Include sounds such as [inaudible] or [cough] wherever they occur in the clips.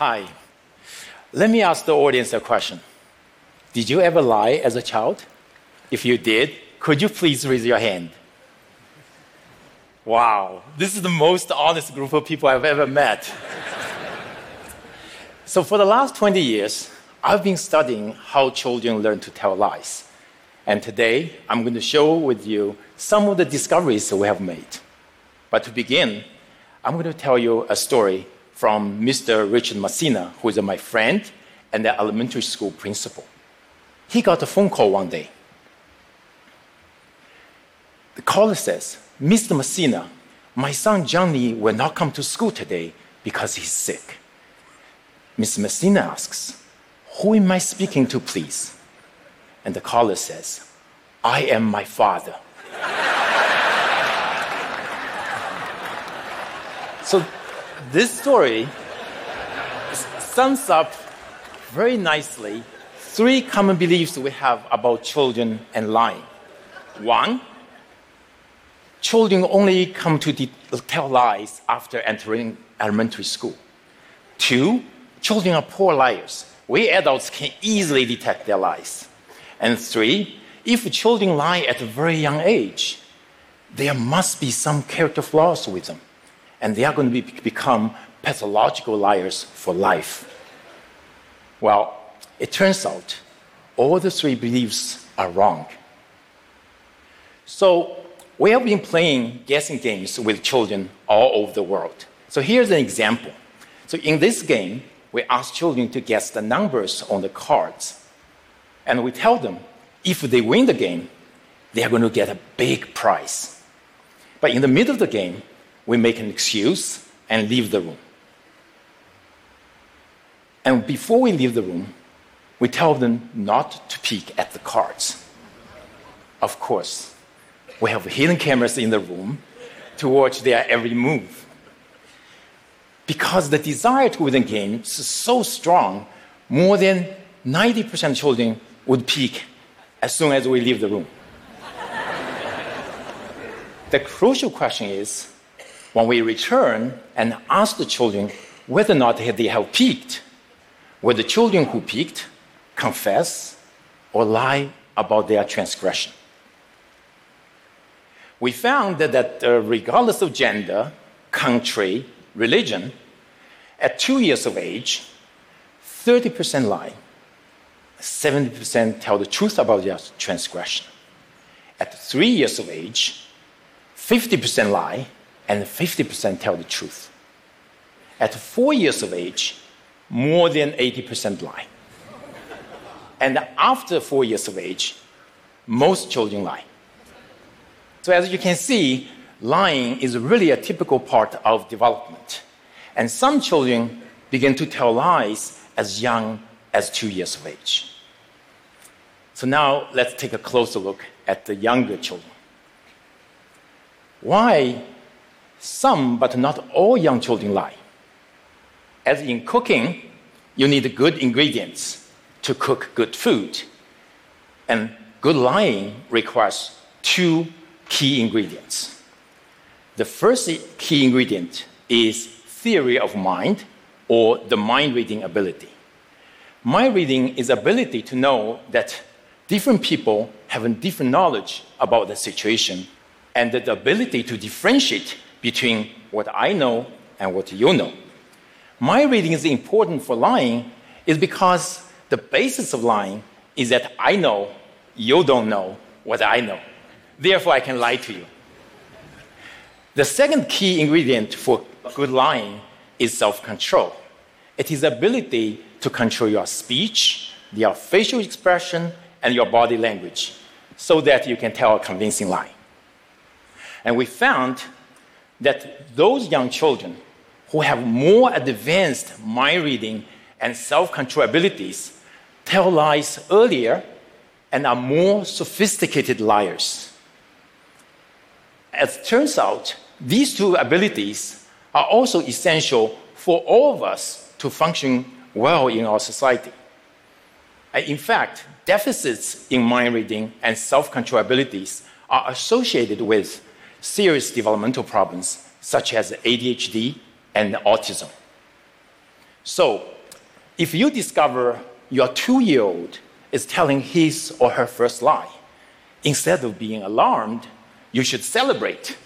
Hi. Let me ask the audience a question. Did you ever lie as a child? If you did, could you please raise your hand? Wow, this is the most honest group of people I've ever met. so, for the last 20 years, I've been studying how children learn to tell lies. And today, I'm going to show with you some of the discoveries that we have made. But to begin, I'm going to tell you a story from Mr. Richard Messina, who is my friend and the elementary school principal. He got a phone call one day. The caller says, Mr. Messina, my son Johnny will not come to school today because he's sick. Mr. Messina asks, Who am I speaking to, please? And the caller says, I am my father. [laughs] so this story sums up very nicely three common beliefs we have about children and lying. One, children only come to tell lies after entering elementary school. Two, children are poor liars. We adults can easily detect their lies. And three, if children lie at a very young age, there must be some character flaws with them, and they are going to be, become pathological liars for life. Well, it turns out all the three beliefs are wrong. So, we have been playing guessing games with children all over the world. So, here's an example. So, in this game, we ask children to guess the numbers on the cards. And we tell them if they win the game, they are going to get a big prize. But in the middle of the game, we make an excuse and leave the room. And before we leave the room, we tell them not to peek at the cards. Of course, we have hidden cameras in the room to watch their every move. Because the desire to win the game is so strong, more than 90% of children would peek as soon as we leave the room. the crucial question is when we return and ask the children whether or not they have peeked, will the children who peeked confess or lie about their transgression? We found that, that uh, regardless of gender, country, religion, at two years of age, 30% lie 70% tell the truth about their transgression. At three years of age, 50% lie and 50% tell the truth. At four years of age, more than 80% lie. and after four years of age, most children lie. So, as you can see, lying is really a typical part of development. And some children begin to tell lies as young as two years of age. So now let's take a closer look at the younger children. Why some but not all young children lie? As in cooking, you need good ingredients to cook good food. And good lying requires two key ingredients. The first key ingredient is theory of mind or the mind reading ability. Mind reading is ability to know that different people have different knowledge about the situation and the ability to differentiate between what I know and what you know. Mind reading is important for lying is because the basis of lying is that I know you don't know what I know. Therefore, I can lie to you. The second key ingredient for good lying is self control. It is the ability to control your speech, your facial expression, and your body language so that you can tell a convincing lie. And we found that those young children who have more advanced mind reading and self control abilities tell lies earlier and are more sophisticated liars. As it turns out, these two abilities are also essential for all of us to function well in our society. In fact, deficits in mind reading and self control abilities are associated with serious developmental problems such as ADHD and autism. So, if you discover your two year old is telling his or her first lie, instead of being alarmed, you should celebrate.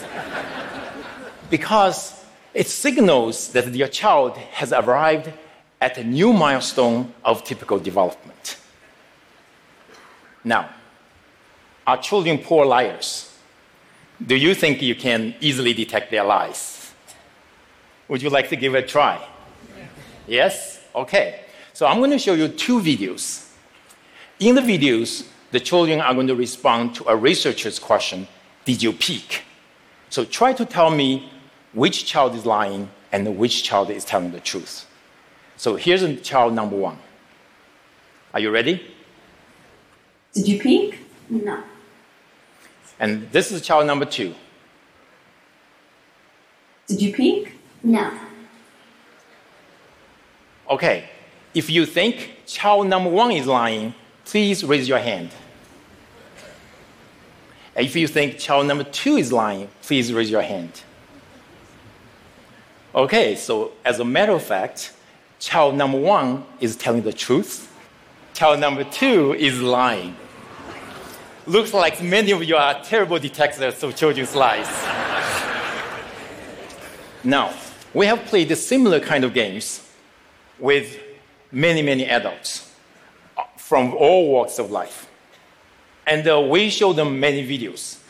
[laughs] because it signals that your child has arrived at a new milestone of typical development. Now, are children poor liars? Do you think you can easily detect their lies? Would you like to give it a try? Yes? Okay. So I'm going to show you two videos. In the videos, the children are going to respond to a researcher's question Did you peek? So try to tell me which child is lying and which child is telling the truth. So here's child number one. Are you ready? Did you peek? No. And this is child number two. Did you peek? No. Okay, if you think child number one is lying, please raise your hand. And if you think child number two is lying, please raise your hand. Okay, so as a matter of fact, child number one is telling the truth, child number two is lying. Looks like many of you are terrible detectors of children's lies. now, we have played a similar kind of games with many, many adults from all walks of life. And uh, we show them many videos.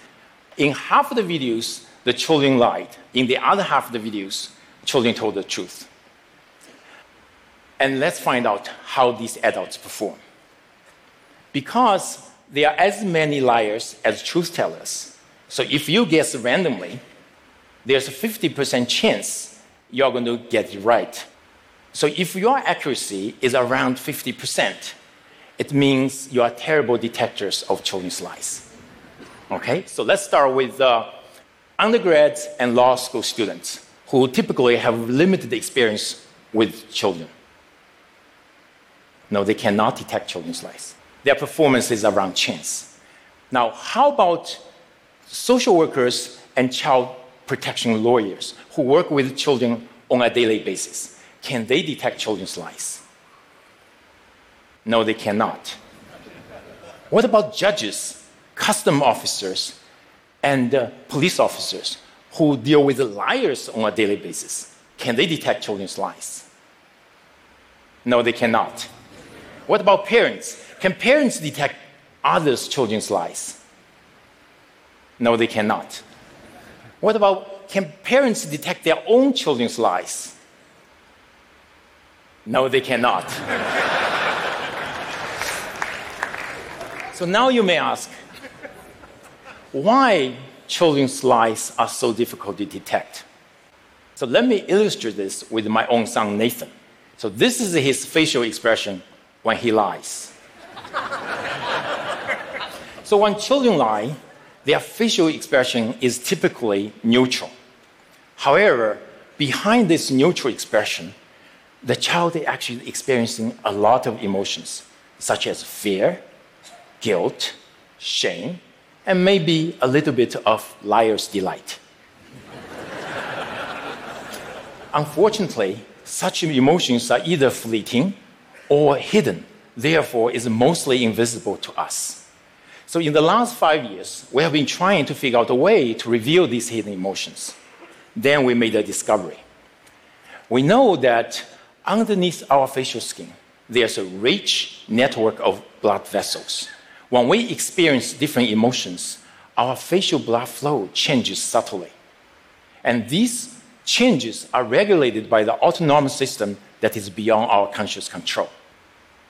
In half of the videos, the children lied. In the other half of the videos, children told the truth. And let's find out how these adults perform. Because there are as many liars as truth tellers. So if you guess randomly, there's a 50% chance you're going to get it right. So if your accuracy is around 50%, it means you are terrible detectors of children's lies. Okay, so let's start with uh, undergrads and law school students who typically have limited experience with children. No, they cannot detect children's lies. Their performance is around chance. Now, how about social workers and child protection lawyers who work with children on a daily basis? Can they detect children's lies? No, they cannot. What about judges, custom officers, and uh, police officers who deal with liars on a daily basis? Can they detect children's lies? No, they cannot. What about parents? Can parents detect others' children's lies? No, they cannot. What about can parents detect their own children's lies? No, they cannot. so now you may ask, why children's lies are so difficult to detect? So let me illustrate this with my own son Nathan. So this is his facial expression when he lies. So when children lie, their facial expression is typically neutral. However, behind this neutral expression, the child is actually experiencing a lot of emotions, such as fear, guilt, shame, and maybe a little bit of liar's delight. Unfortunately, such emotions are either fleeting or hidden, therefore, is mostly invisible to us. So, in the last five years, we have been trying to figure out a way to reveal these hidden emotions. Then we made a discovery. We know that underneath our facial skin, there's a rich network of blood vessels. When we experience different emotions, our facial blood flow changes subtly. And these changes are regulated by the autonomic system that is beyond our conscious control.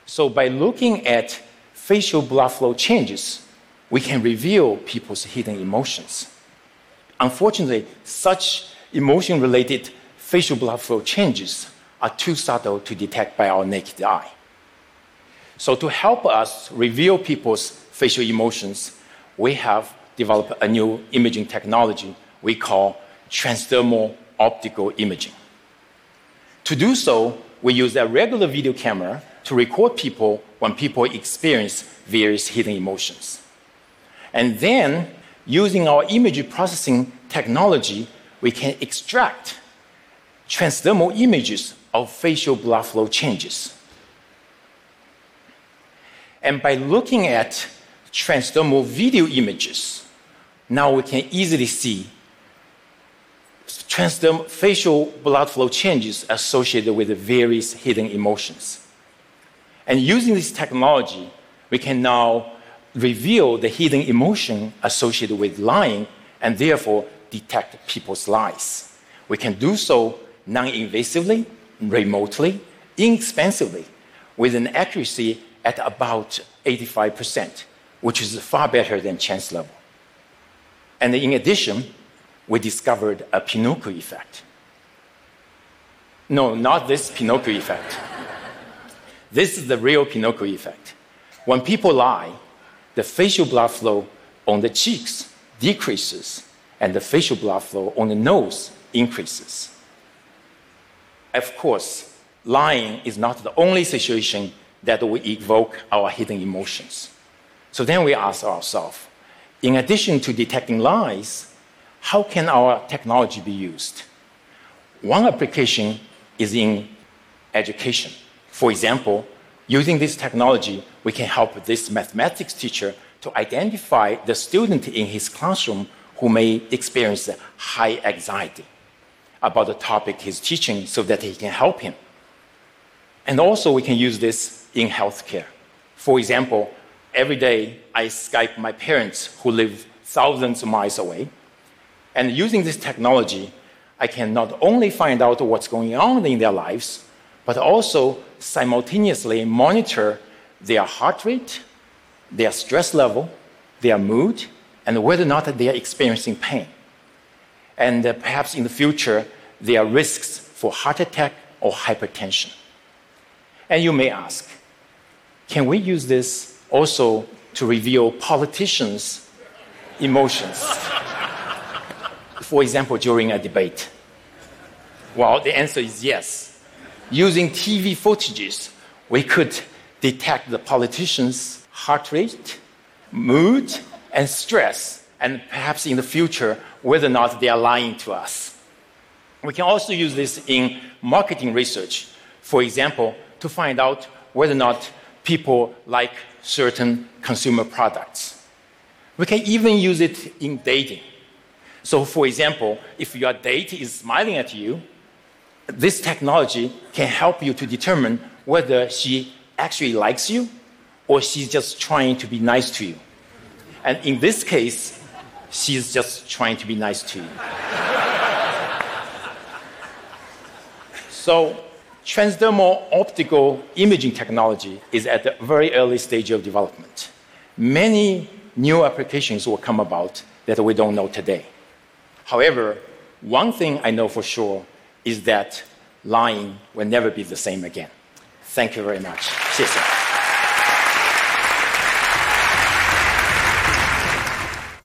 So, by looking at facial blood flow changes, we can reveal people's hidden emotions. Unfortunately, such emotion related facial blood flow changes are too subtle to detect by our naked eye. So, to help us reveal people's facial emotions, we have developed a new imaging technology we call transdermal optical imaging. To do so, we use a regular video camera to record people when people experience various hidden emotions. And then, using our image processing technology, we can extract transdermal images of facial blood flow changes. And by looking at transdermal video images, now we can easily see transdermal facial blood flow changes associated with the various hidden emotions. And using this technology, we can now reveal the hidden emotion associated with lying and therefore detect people's lies. We can do so non invasively, remotely, inexpensively, with an accuracy at about 85%, which is far better than chance level. And in addition, we discovered a Pinocchio effect. No, not this Pinocchio effect. [laughs] this is the real Pinocchio effect. When people lie, the facial blood flow on the cheeks decreases and the facial blood flow on the nose increases. Of course, lying is not the only situation that will evoke our hidden emotions. So then we ask ourselves in addition to detecting lies, how can our technology be used? One application is in education. For example, using this technology, we can help this mathematics teacher to identify the student in his classroom who may experience high anxiety about the topic he's teaching so that he can help him. And also, we can use this in healthcare. For example, every day I Skype my parents who live thousands of miles away. And using this technology, I can not only find out what's going on in their lives, but also simultaneously monitor their heart rate, their stress level, their mood, and whether or not they are experiencing pain. And uh, perhaps in the future, there are risks for heart attack or hypertension. And you may ask, can we use this also to reveal politicians' emotions? For example, during a debate. Well, the answer is yes. Using TV footages, we could detect the politicians' heart rate, mood, and stress, and perhaps in the future, whether or not they are lying to us. We can also use this in marketing research, for example, to find out whether or not people like certain consumer products. We can even use it in dating. So, for example, if your date is smiling at you, this technology can help you to determine whether she actually likes you or she's just trying to be nice to you. And in this case, she's just trying to be nice to you. [laughs] so, transdermal optical imaging technology is at the very early stage of development. Many new applications will come about that we don't know today. However, one thing I know for sure is that lying will never be the same again. Thank you very much. 谢谢。